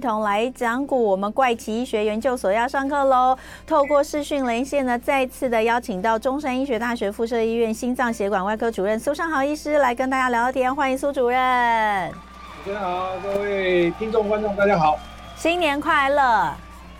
一同来讲股。我们怪奇医学研究所要上课喽！透过视讯连线呢，再次的邀请到中山医学大学附设医院心脏血管外科主任苏尚豪医师来跟大家聊聊天。欢迎苏主任。主持人好，各位听众观众大家好，新年快乐！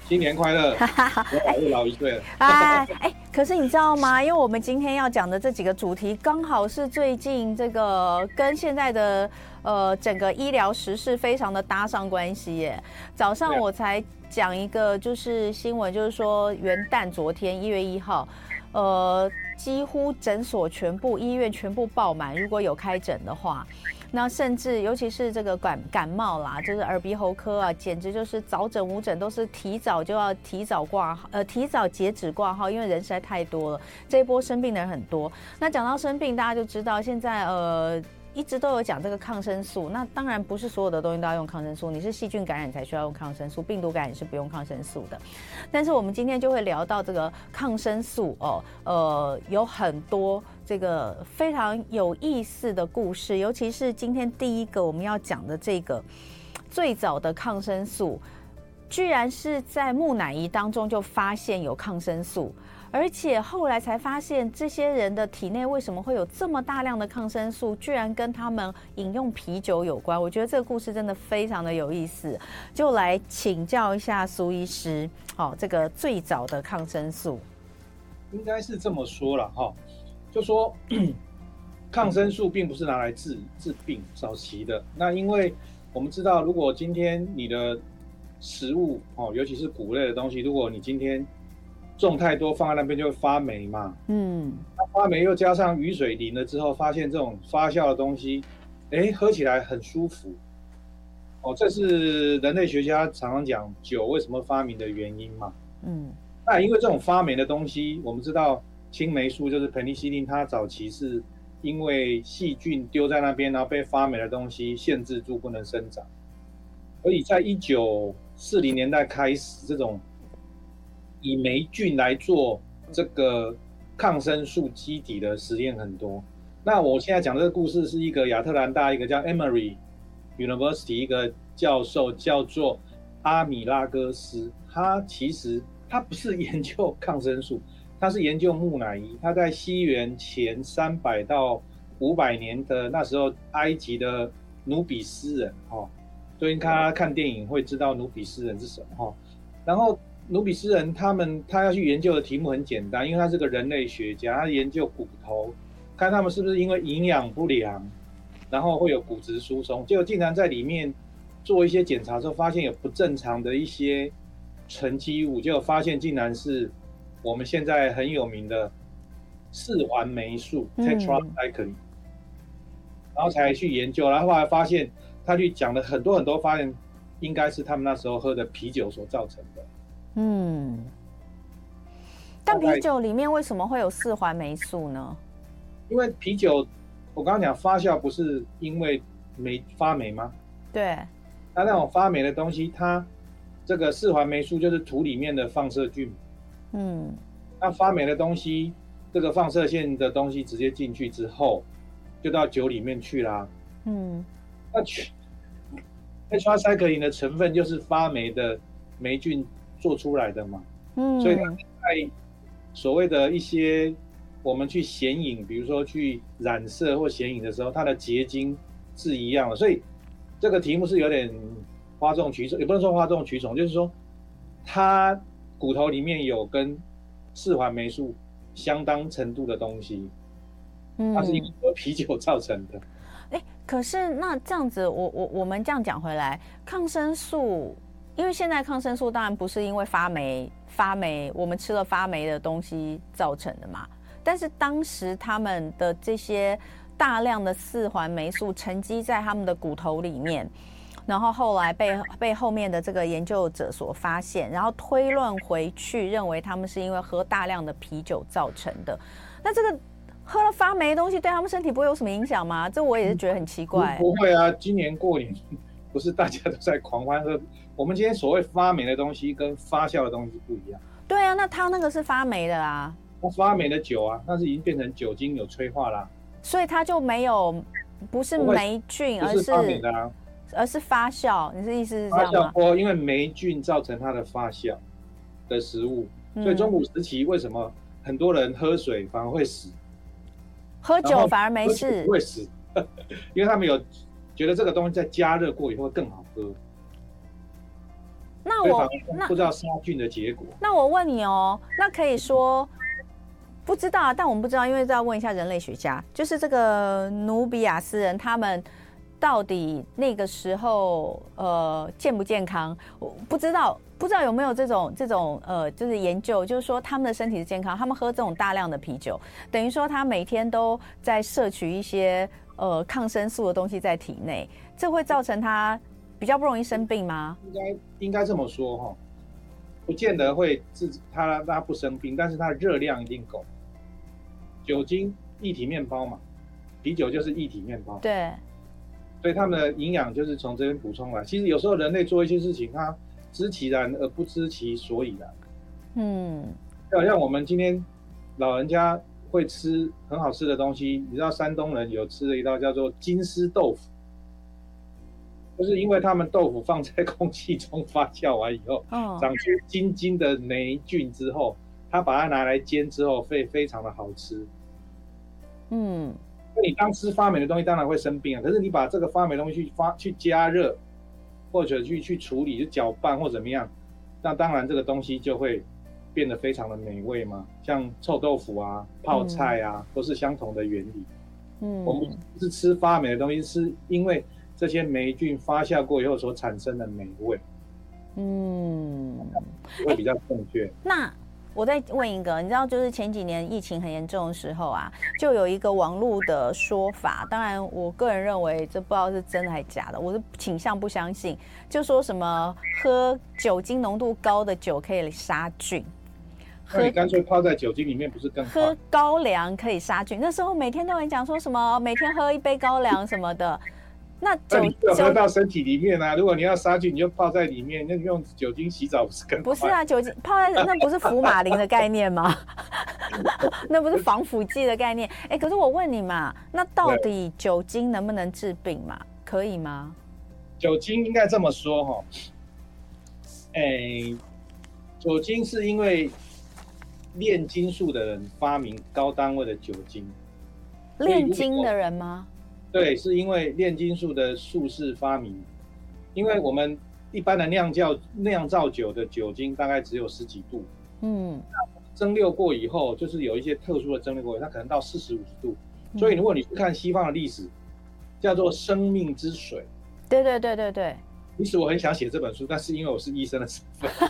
新年快乐！我又老一岁了。哎哎，可是你知道吗？因为我们今天要讲的这几个主题，刚好是最近这个跟现在的呃整个医疗时事非常的搭上关系耶。早上我才讲一个就是新闻，就是说元旦昨天一月一号，呃，几乎诊所全部、医院全部爆满，如果有开诊的话。那甚至尤其是这个感感冒啦，就是耳鼻喉科啊，简直就是早诊午诊都是提早就要提早挂号，呃，提早截止挂号，因为人实在太多了。这一波生病的人很多。那讲到生病，大家就知道现在呃。一直都有讲这个抗生素，那当然不是所有的东西都要用抗生素，你是细菌感染才需要用抗生素，病毒感染是不用抗生素的。但是我们今天就会聊到这个抗生素哦，呃，有很多这个非常有意思的故事，尤其是今天第一个我们要讲的这个最早的抗生素，居然是在木乃伊当中就发现有抗生素。而且后来才发现，这些人的体内为什么会有这么大量的抗生素，居然跟他们饮用啤酒有关。我觉得这个故事真的非常的有意思，就来请教一下苏医师。好，这个最早的抗生素，应该是这么说了哈，就说 抗生素并不是拿来治治病早期的。那因为我们知道，如果今天你的食物哦，尤其是谷类的东西，如果你今天种太多放在那边就会发霉嘛，嗯，那发霉又加上雨水淋了之后，发现这种发酵的东西，哎，喝起来很舒服，哦，这是人类学家常常讲酒为什么发明的原因嘛，嗯，那因为这种发霉的东西，我们知道青霉素就是盆尼西林，它早期是因为细菌丢在那边，然后被发霉的东西限制住不能生长，所以在一九四零年代开始这种。以霉菌来做这个抗生素基底的实验很多。那我现在讲这个故事是一个亚特兰大一个叫 Emory University 一个教授叫做阿米拉戈斯，他其实他不是研究抗生素，他是研究木乃伊。他在西元前三百到五百年的那时候，埃及的努比斯人，哈，最近看他看电影会知道努比斯人是什么，哈，然后。努比斯人，他们他要去研究的题目很简单，因为他是个人类学家，他研究骨头，看他们是不是因为营养不良，然后会有骨质疏松。结果竟然在里面做一些检查之后，发现有不正常的一些沉积物，结果发现竟然是我们现在很有名的四环霉素 （tetracycline），然后才去研究，然后后来发现他去讲了很多很多，发现应该是他们那时候喝的啤酒所造成的。嗯，但啤酒里面为什么会有四环霉素呢？因为啤酒，我刚刚讲发酵不是因为霉发霉吗？对。那那种发霉的东西，它这个四环霉素就是土里面的放射菌。嗯。那发霉的东西，这个放射线的东西直接进去之后，就到酒里面去啦。嗯。那去，tetracycline 的成分就是发霉的霉菌。做出来的嘛，嗯，所以在所谓的一些我们去显影，比如说去染色或显影的时候，它的结晶是一样的。所以这个题目是有点哗众取宠，也不能说哗众取宠，就是说它骨头里面有跟四环霉素相当程度的东西，它是因为啤酒造成的。哎、嗯欸，可是那这样子，我我我们这样讲回来，抗生素。因为现在抗生素当然不是因为发霉发霉，我们吃了发霉的东西造成的嘛。但是当时他们的这些大量的四环霉素沉积在他们的骨头里面，然后后来被被后面的这个研究者所发现，然后推论回去，认为他们是因为喝大量的啤酒造成的。那这个喝了发霉的东西对他们身体不会有什么影响吗？这我也是觉得很奇怪。不，不会啊，今年过年不是大家都在狂欢喝。我们今天所谓发霉的东西跟发酵的东西不一样。对啊，那它那个是发霉的啊。那发霉的酒啊，那是已经变成酒精有催化啦。所以它就没有，不是霉菌，而是发霉的啊。而是发酵。你是意思是这样吗？发酵波，因为霉菌造成它的发酵的食物，嗯、所以中古时期为什么很多人喝水反而会死？喝酒反而没事？不会死，因为他们有觉得这个东西在加热过以后会更好喝。那我那不知道杀菌的结果。那我问你哦，那可以说不知道，但我们不知道，因为要问一下人类学家，就是这个努比亚斯人他们到底那个时候呃健不健康？我不知道，不知道有没有这种这种呃就是研究，就是说他们的身体是健康，他们喝这种大量的啤酒，等于说他每天都在摄取一些呃抗生素的东西在体内，这会造成他。比较不容易生病吗？应该应该这么说哈，不见得会自他让他不生病，但是它的热量一定够。酒精液体面包嘛，啤酒就是液体面包。对，所以他们的营养就是从这边补充来。其实有时候人类做一些事情，他知其然而不知其所以然。嗯，就好像我们今天老人家会吃很好吃的东西，你知道山东人有吃的一道叫做金丝豆腐。就是因为他们豆腐放在空气中发酵完以后，长出金金的霉菌之后，他把它拿来煎之后，会非常的好吃。嗯，那你当吃发霉的东西，当然会生病啊。可是你把这个发霉的东西去发去加热，或者去去处理，就搅拌或怎么样，那当然这个东西就会变得非常的美味吗。像臭豆腐啊、泡菜啊，都是相同的原理。嗯，我们是吃发霉的东西，是因为。这些霉菌发酵过以后所产生的美味，嗯，会比较正确。那我再问一个，你知道，就是前几年疫情很严重的时候啊，就有一个网络的说法，当然我个人认为这不知道是真的还是假的，我是倾向不相信，就说什么喝酒精浓度高的酒可以杀菌，那你干脆泡在酒精里面不是更好？喝高粱可以杀菌，那时候每天都有人讲说什么每天喝一杯高粱什么的。那酒那喝到身体里面啊！如果你要杀菌，你就泡在里面，那用酒精洗澡不是更？不是啊，酒精泡在那不是福马林的概念吗？那不是防腐剂的概念？哎、欸，可是我问你嘛，那到底酒精能不能治病嘛？可以吗？酒精应该这么说哈，哎、欸，酒精是因为炼金术的人发明高单位的酒精，炼金的人吗？对，是因为炼金术的术士发明，因为我们一般的酿造酿造酒的酒精大概只有十几度，嗯，蒸馏过以后，就是有一些特殊的蒸馏过，它可能到四十五十度，所以如果你去看西方的历史，叫做生命之水。对对对对对。其实我很想写这本书，但是因为我是医生的身份。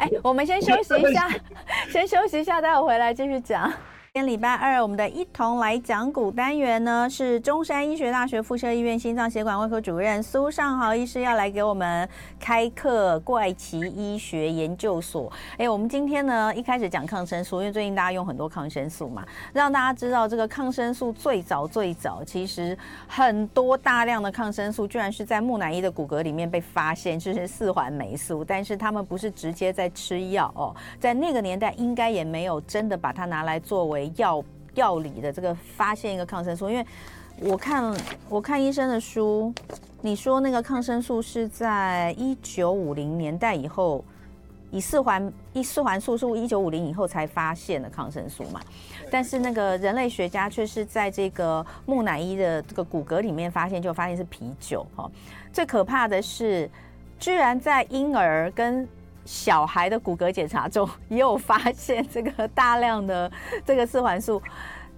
哎，我们先休息一下，先休息一下，待会回来继续讲。今天礼拜二，我们的一同来讲古单元呢，是中山医学大学附设医院心脏血管外科主任苏尚豪医师要来给我们开课怪奇医学研究所。哎，我们今天呢一开始讲抗生素，因为最近大家用很多抗生素嘛，让大家知道这个抗生素最早最早，其实很多大量的抗生素居然是在木乃伊的骨骼里面被发现，就是四环霉素，但是他们不是直接在吃药哦，在那个年代应该也没有真的把它拿来作为。药药理的这个发现一个抗生素，因为我看我看医生的书，你说那个抗生素是在一九五零年代以后，以四环一四环素是一九五零以后才发现的抗生素嘛？但是那个人类学家却是在这个木乃伊的这个骨骼里面发现，就发现是啤酒哈。最可怕的是，居然在婴儿跟小孩的骨骼检查中也有发现这个大量的这个四环素，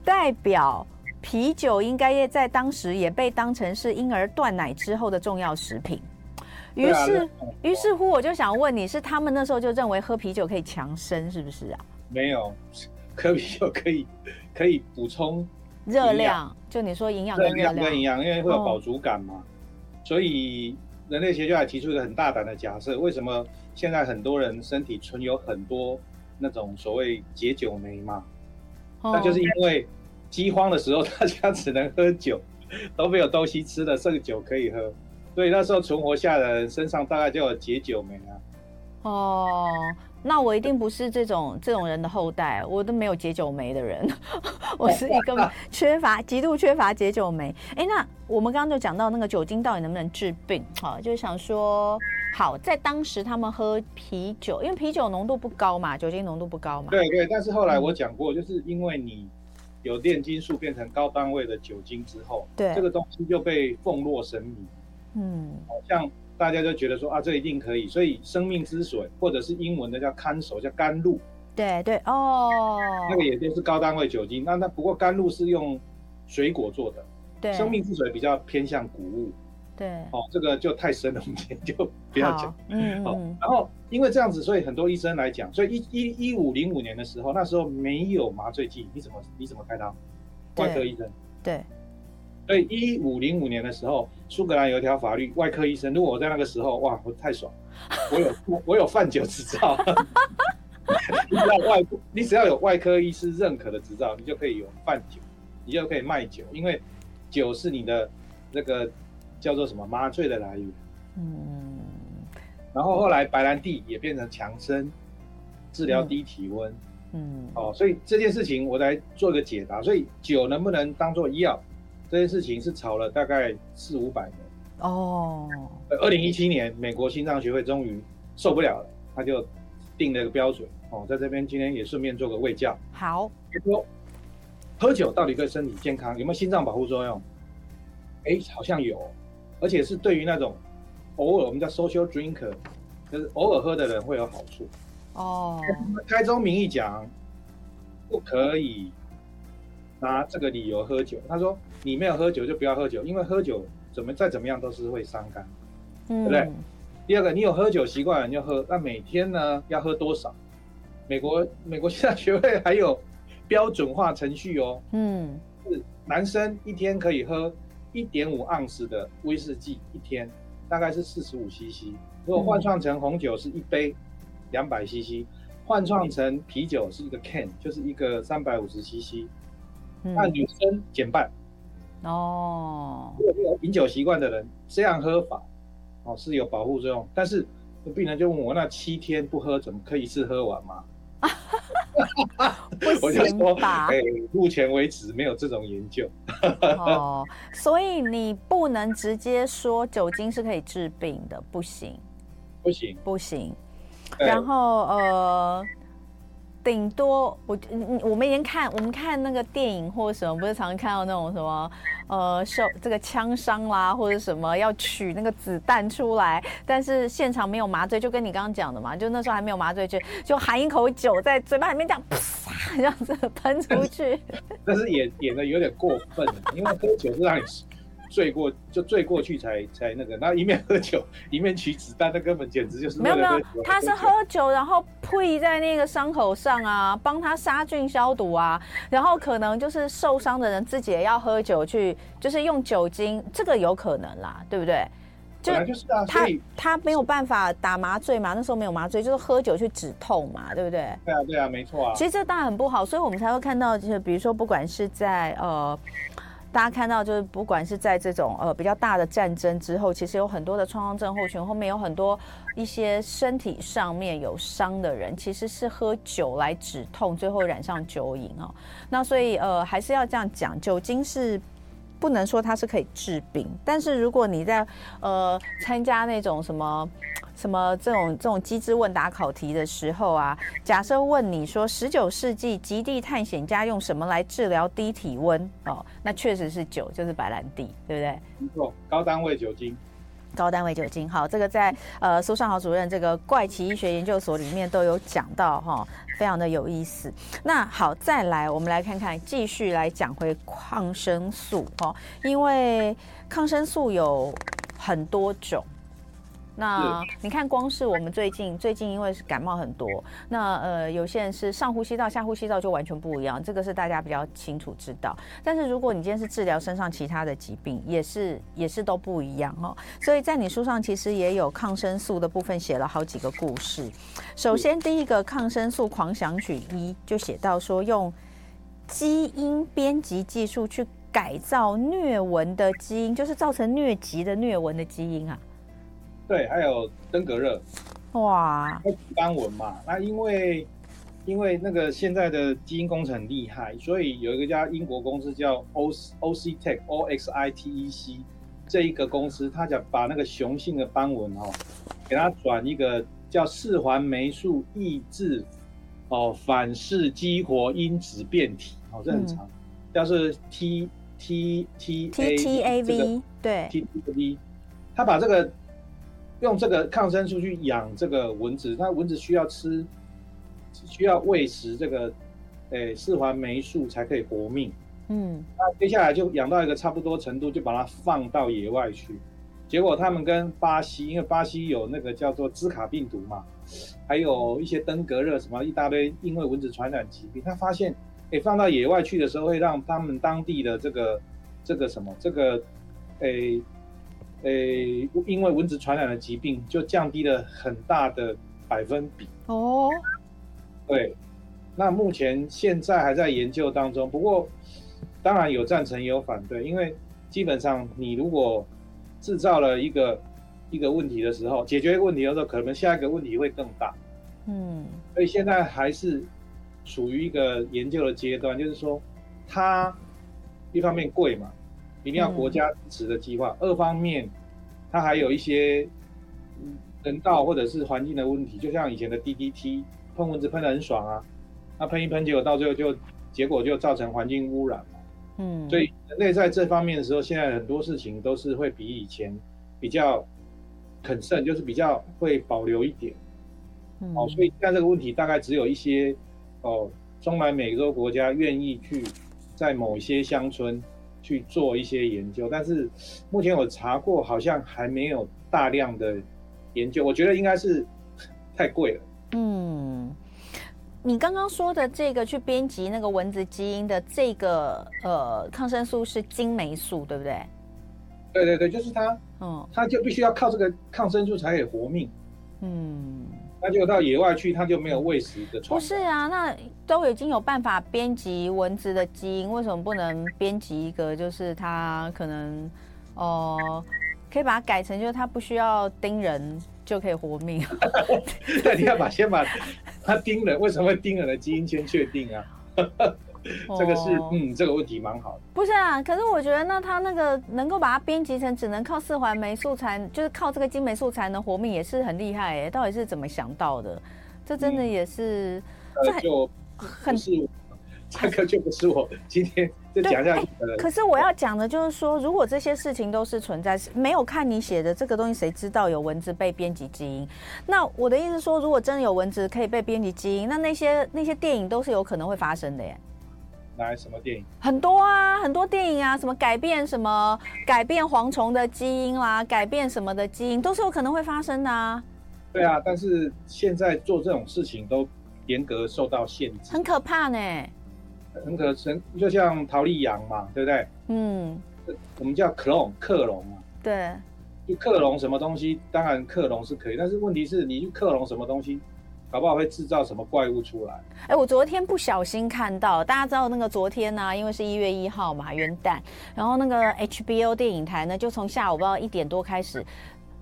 代表啤酒应该也在当时也被当成是婴儿断奶之后的重要食品。于是，于是乎，我就想问你是他们那时候就认为喝啤酒可以强身，是不是啊？没有，喝啤酒可以可以补充热量。就你说营养跟热量跟营养，因为会有饱足感嘛。所以人类学家还提出一个很大胆的假设：为什么？现在很多人身体存有很多那种所谓解酒酶嘛，那就是因为饥荒的时候大家只能喝酒，都没有东西吃的，剩酒可以喝，所以那时候存活下的人身上大概就有解酒酶啊。哦，那我一定不是这种这种人的后代，我都没有解酒酶的人，我是一个 缺乏极度缺乏解酒酶。哎，那我们刚刚就讲到那个酒精到底能不能治病？好，就是想说，好，在当时他们喝啤酒，因为啤酒浓度不高嘛，酒精浓度不高嘛。对对，但是后来我讲过，就是因为你有炼金术变成高单位的酒精之后，对这个东西就被奉若神明。嗯，好像。大家就觉得说啊，这一定可以，所以生命之水或者是英文的叫看守叫甘露，对对哦，那个也就是高单位酒精。那那不过甘露是用水果做的，对，生命之水比较偏向谷物，对，哦，这个就太深了，我们今天就不要讲。嗯，好。然后因为这样子，所以很多医生来讲，所以一一一五零五年的时候，那时候没有麻醉剂，你怎么你怎么开刀？外科医生，对。所以一五零五年的时候，苏格兰有一条法律，外科医生，如果我在那个时候，哇，我太爽，我有我有贩酒执照，你只要外你只要有外科医师认可的执照，你就可以有贩酒，你就可以卖酒，因为酒是你的那个叫做什么麻醉的来源。嗯。然后后来白兰地也变成强身，治疗低体温。嗯。哦，所以这件事情我来做一个解答，所以酒能不能当做药？这件事情是吵了大概四五百年哦。二零一七年，美国心脏学会终于受不了了，他就定了一个标准哦。在这边今天也顺便做个卫教。好，比如说喝酒到底对身体健康有没有心脏保护作用？哎，好像有，而且是对于那种偶尔我们叫 social drinker，就是偶尔喝的人会有好处哦。开宗明义讲，不可以。拿这个理由喝酒，他说你没有喝酒就不要喝酒，因为喝酒怎么再怎么样都是会伤肝，嗯、对不对？第二个，你有喝酒习惯了你就喝，那每天呢要喝多少？美国美国现在学会还有标准化程序哦，嗯，是男生一天可以喝一点五盎司的威士忌，一天大概是四十五 CC，如果换算成红酒是一杯两百 CC，换算成啤酒是一个 can，就是一个三百五十 CC。那女生减半哦。如果有饮酒习惯的人这样喝法，哦是有保护作用。但是病人就问我，那七天不喝怎么可以一次喝完吗？我就说，哎，目前为止没有这种研究。哦，所以你不能直接说酒精是可以治病的，不行，不行，不行。然后呃。顶多我我们以前看我们看那个电影或者什么，不是常常看到那种什么呃受这个枪伤啦，或者什么要取那个子弹出来，但是现场没有麻醉，就跟你刚刚讲的嘛，就那时候还没有麻醉，就就含一口酒在嘴巴里面这样啪 这样子喷出去。但是演演的有点过分，因为喝酒是让你。醉过就醉过去才才那个，然后一面喝酒一面取子弹，那根本简直就是没有没有，他是喝酒然后呸在那个伤口上啊，帮他杀菌消毒啊，然后可能就是受伤的人自己也要喝酒去，就是用酒精，这个有可能啦，对不对？就就是啊，他他没有办法打麻醉嘛，那时候没有麻醉，就是喝酒去止痛嘛，对不对？对啊对啊，没错啊。其实这当然很不好，所以我们才会看到，就是比如说不管是在呃。大家看到，就是不管是在这种呃比较大的战争之后，其实有很多的创伤症候群，后面有很多一些身体上面有伤的人，其实是喝酒来止痛，最后染上酒瘾哦。那所以呃还是要这样讲，酒精是不能说它是可以治病，但是如果你在呃参加那种什么。什么这种这种机智问答考题的时候啊，假设问你说十九世纪极地探险家用什么来治疗低体温哦，那确实是酒，就是白兰地，对不对？没错，高单位酒精，高单位酒精。好，这个在呃苏尚豪主任这个怪奇医学研究所里面都有讲到哈、非常的有意思。那好，再来我们来看看，继续来讲回抗生素哈、因为抗生素有很多种。那你看，光是我们最近最近因为是感冒很多，那呃有些人是上呼吸道、下呼吸道就完全不一样，这个是大家比较清楚知道。但是如果你今天是治疗身上其他的疾病，也是也是都不一样哦。所以在你书上其实也有抗生素的部分写了好几个故事。首先第一个抗生素狂想曲一就写到说，用基因编辑技术去改造疟蚊的基因，就是造成疟疾的疟蚊的基因啊。对，还有登革热，哇，斑纹嘛。那因为因为那个现在的基因工程很厉害，所以有一个家英国公司叫 O O C Tech O X I T E C 这一个公司，他想把那个雄性的斑纹哦，给它转一个叫四环霉素抑制哦反式激活因子变体哦，这很长，嗯、叫是 T T T A T A V 对。T T A V，他把这个用这个抗生素去养这个蚊子，那蚊子需要吃，需要喂食这个诶四环霉素才可以活命。嗯，那接下来就养到一个差不多程度，就把它放到野外去。结果他们跟巴西，因为巴西有那个叫做兹卡病毒嘛，还有一些登革热什么一大堆，因为蚊子传染疾病，他发现。诶，放到野外去的时候，会让他们当地的这个这个什么这个，诶诶，因为蚊子传染的疾病就降低了很大的百分比。哦，对，那目前现在还在研究当中，不过当然有赞成也有反对，因为基本上你如果制造了一个一个问题的时候，解决一个问题的时候，可能下一个问题会更大。嗯，所以现在还是。属于一个研究的阶段，就是说，它一方面贵嘛，一定要国家支持的计划；嗯、二方面，它还有一些人道或者是环境的问题，就像以前的 DDT，喷蚊子喷的很爽啊，那喷一喷，结果到最后就结果就造成环境污染嘛。嗯，所以人类在这方面的时候，现在很多事情都是会比以前比较肯慎，就是比较会保留一点。嗯，哦，所以现在这个问题大概只有一些。哦，中南美洲国家愿意去在某些乡村去做一些研究，但是目前我查过，好像还没有大量的研究。我觉得应该是太贵了。嗯，你刚刚说的这个去编辑那个蚊子基因的这个呃抗生素是金霉素，对不对？对对对，就是它。嗯，它就必须要靠这个抗生素才可以活命。嗯。那就到野外去，它就没有喂食的。不是啊，那都已经有办法编辑蚊子的基因，为什么不能编辑一个？就是它可能哦、呃，可以把它改成，就是它不需要叮人就可以活命。那，你要把先把它叮人，为什么会叮人的基因先确定啊？这个是嗯，这个问题蛮好的。不是啊，可是我觉得那他那个能够把它编辑成只能靠四环霉素才，就是靠这个金霉素才能活命，也是很厉害哎。到底是怎么想到的？这真的也是，这、嗯、就很是，这个就不是我 今天就讲下去的。可是我要讲的就是说，如果这些事情都是存在，没有看你写的这个东西，谁知道有蚊子被编辑基因？那我的意思说，如果真的有蚊子可以被编辑基因，那那些那些电影都是有可能会发生的耶。来什么电影？很多啊，很多电影啊，什么改变什么改变蝗虫的基因啦，改变什么的基因，都是有可能会发生的啊。对啊，但是现在做这种事情都严格受到限制，很可怕呢。很可能就像陶丽羊嘛，对不对？嗯，我们叫 clone 克隆嘛。对，就克隆什么东西，当然克隆是可以，但是问题是你去克隆什么东西？搞不好会制造什么怪物出来？哎、我昨天不小心看到，大家知道那个昨天呢、因为是一月一号嘛，元旦，然后那个 HBO 电影台呢，就从下午不知道一点多开始，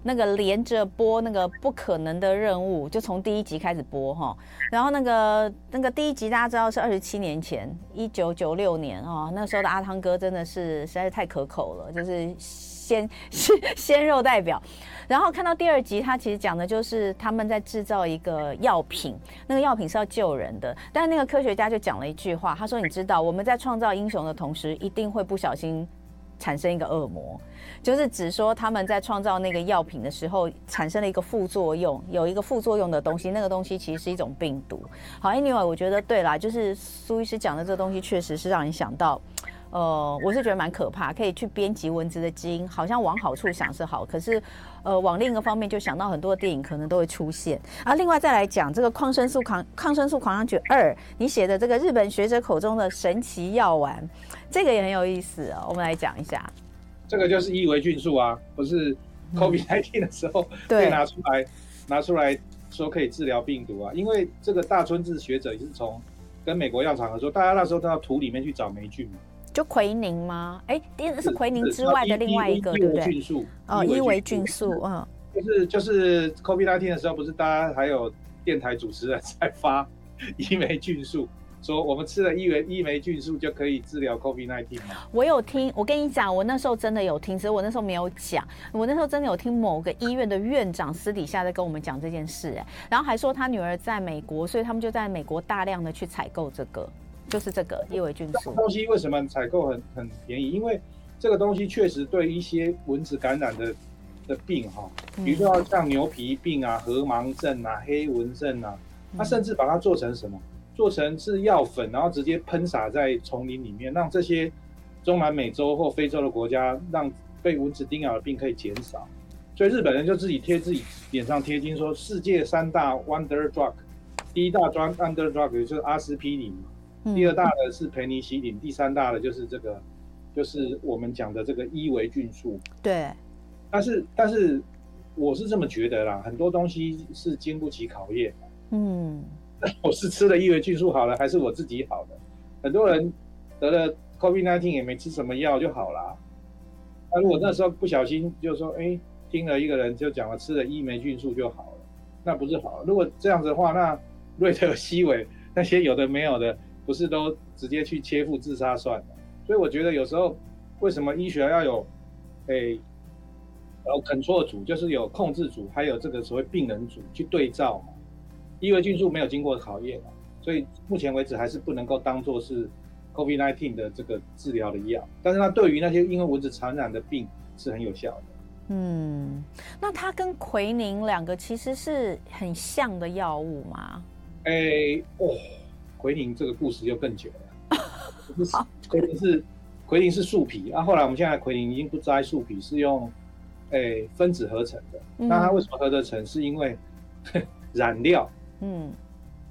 那个连着播那个不可能的任务，就从第一集开始播哈。然后那个那个第一集大家知道是二十七年前，一九九六年啊，那时候的阿汤哥真的是实在是太可口了，就是鲜 鲜鲜肉代表。然后看到第二集，他其实讲的就是他们在制造一个药品，那个药品是要救人的。但那个科学家就讲了一句话，他说：“你知道我们在创造英雄的同时，一定会不小心产生一个恶魔，就是只说他们在创造那个药品的时候产生了一个副作用，有一个副作用的东西，那个东西其实是一种病毒。”好，Anyway，我觉得对啦，就是苏医师讲的这个东西确实是让人想到。呃，我是觉得蛮可怕，可以去编辑蚊子的基因，好像往好处想是好，可是，呃，往另一个方面就想到很多的电影可能都会出现啊。另外再来讲这个抗生素抗抗生素狂想曲二，你写的这个日本学者口中的神奇药丸，这个也很有意思哦。我们来讲一下，这个就是伊维菌素啊，不是 COVID-19 的时候被拿出来、嗯、拿出来说可以治疗病毒啊，因为这个大村治学者也是从跟美国药厂合作，大家那时候都到土里面去找霉菌嘛。就奎宁吗？哎，第一个是奎宁之外的另外一个，对不对？哦，伊维菌素，嗯，就是就是 COVID-19 的时候，不是大家还有电台主持人在发伊维菌素。说我们吃了伊梅伊梅菌素就可以治疗 COVID-19 吗？我有听，我跟你讲，我那时候真的有听，只是我那时候没有讲。我那时候真的有听某个医院的院长私底下在跟我们讲这件事，哎，然后还说他女儿在美国，所以他们就在美国大量的去采购这个，就是这个叶维菌素。东西为什么采购很很便宜？因为这个东西确实对一些蚊子感染的的病哈，比如说像牛皮病啊、河盲症啊、黑蚊症啊，他甚至把它做成什么？做成是药粉，然后直接喷洒在丛林里面，让这些中南美洲或非洲的国家，让被蚊子叮咬的病可以减少。所以日本人就自己贴自己脸上贴金，说世界三大 wonder drug，第一大 drug wonder drug 就是阿司匹林，第二大的是培尼西林，第三大的就是这个，就是我们讲的这个伊维菌素。对。但是但是我是这么觉得啦，很多东西是经不起考验。嗯。我是吃了伊维菌素好了，还是我自己好的？很多人得了 COVID-19 也没吃什么药就好了。那如果那时候不小心就说，哎，听了一个人就讲了吃了伊梅菌素就好了，那不是好？如果这样子的话，那瑞特西韦那些有的没有的，不是都直接去切腹自杀算了？所以我觉得有时候为什么医学要有，诶，然后 control 组，就是有控制组，还有这个所谓病人组去对照嘛。伊维菌素没有经过考验，所以目前为止还是不能够当做是 COVID-19 的这个治疗的药。但是它对于那些因为蚊子传染的病是很有效的。嗯，那它跟奎宁两个其实是很像的药物吗？诶、欸，哦，奎宁这个故事就更久了。奎宁是奎宁是树皮啊，后来我们现在奎宁已经不摘树皮，是用诶、欸、分子合成的。那它为什么合得成？是因为 染料。嗯，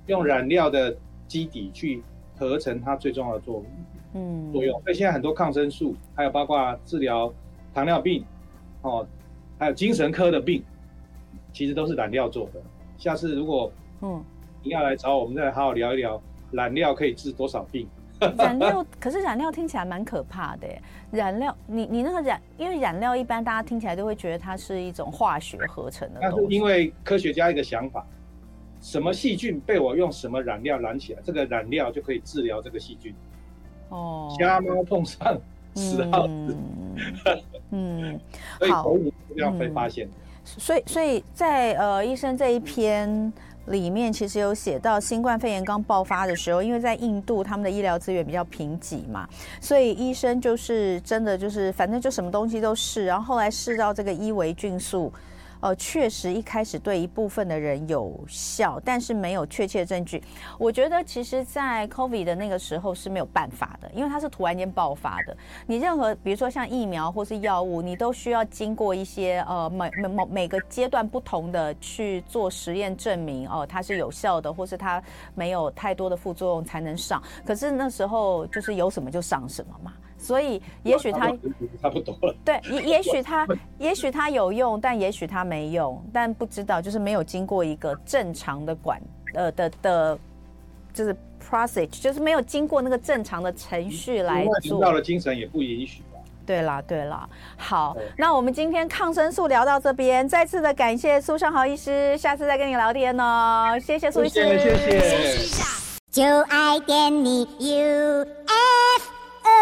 用染料的基底去合成它最重要的作用，嗯，作用。所以现在很多抗生素，还有包括治疗糖尿病，哦，还有精神科的病，其实都是染料做的。下次如果嗯你要来找我们，再来好好聊一聊染料可以治多少病。染料，可是染料听起来蛮可怕的。染料，你你那个染，因为染料一般大家听起来都会觉得它是一种化学合成的东西。那是因为科学家一个想法。什么细菌被我用什么染料染起来，这个染料就可以治疗这个细菌。哦，瞎猫碰上死耗子。嗯，所以口语这样被发现。所以，所以在呃医生这一篇里面，其实有写到新冠肺炎刚爆发的时候，因为在印度他们的医疗资源比较贫瘠嘛，所以医生就是真的就是反正就什么东西都试，然后后来试到这个伊维菌素。呃，确实一开始对一部分的人有效，但是没有确切证据。我觉得其实，在 COVID 的那个时候是没有办法的，因为它是突然间爆发的。你任何比如说像疫苗或是药物，你都需要经过一些呃每每每个阶段不同的去做实验证明哦，它是有效的，或是它没有太多的副作用才能上。可是那时候就是有什么就上什么嘛。所以，也许他 差不多了。对，也 也许他，也许他有用，但也许他没用，但不知道，就是没有经过一个正常的管，呃的的，就是 process，就是没有经过那个正常的程序来做。到了精神也不允许吧？对啦，对啦。好，那我们今天抗生素聊到这边，再次的感谢苏尚豪医师，下次再跟你聊天哦。谢谢苏医师，谢谢，谢谢。就爱点你 U。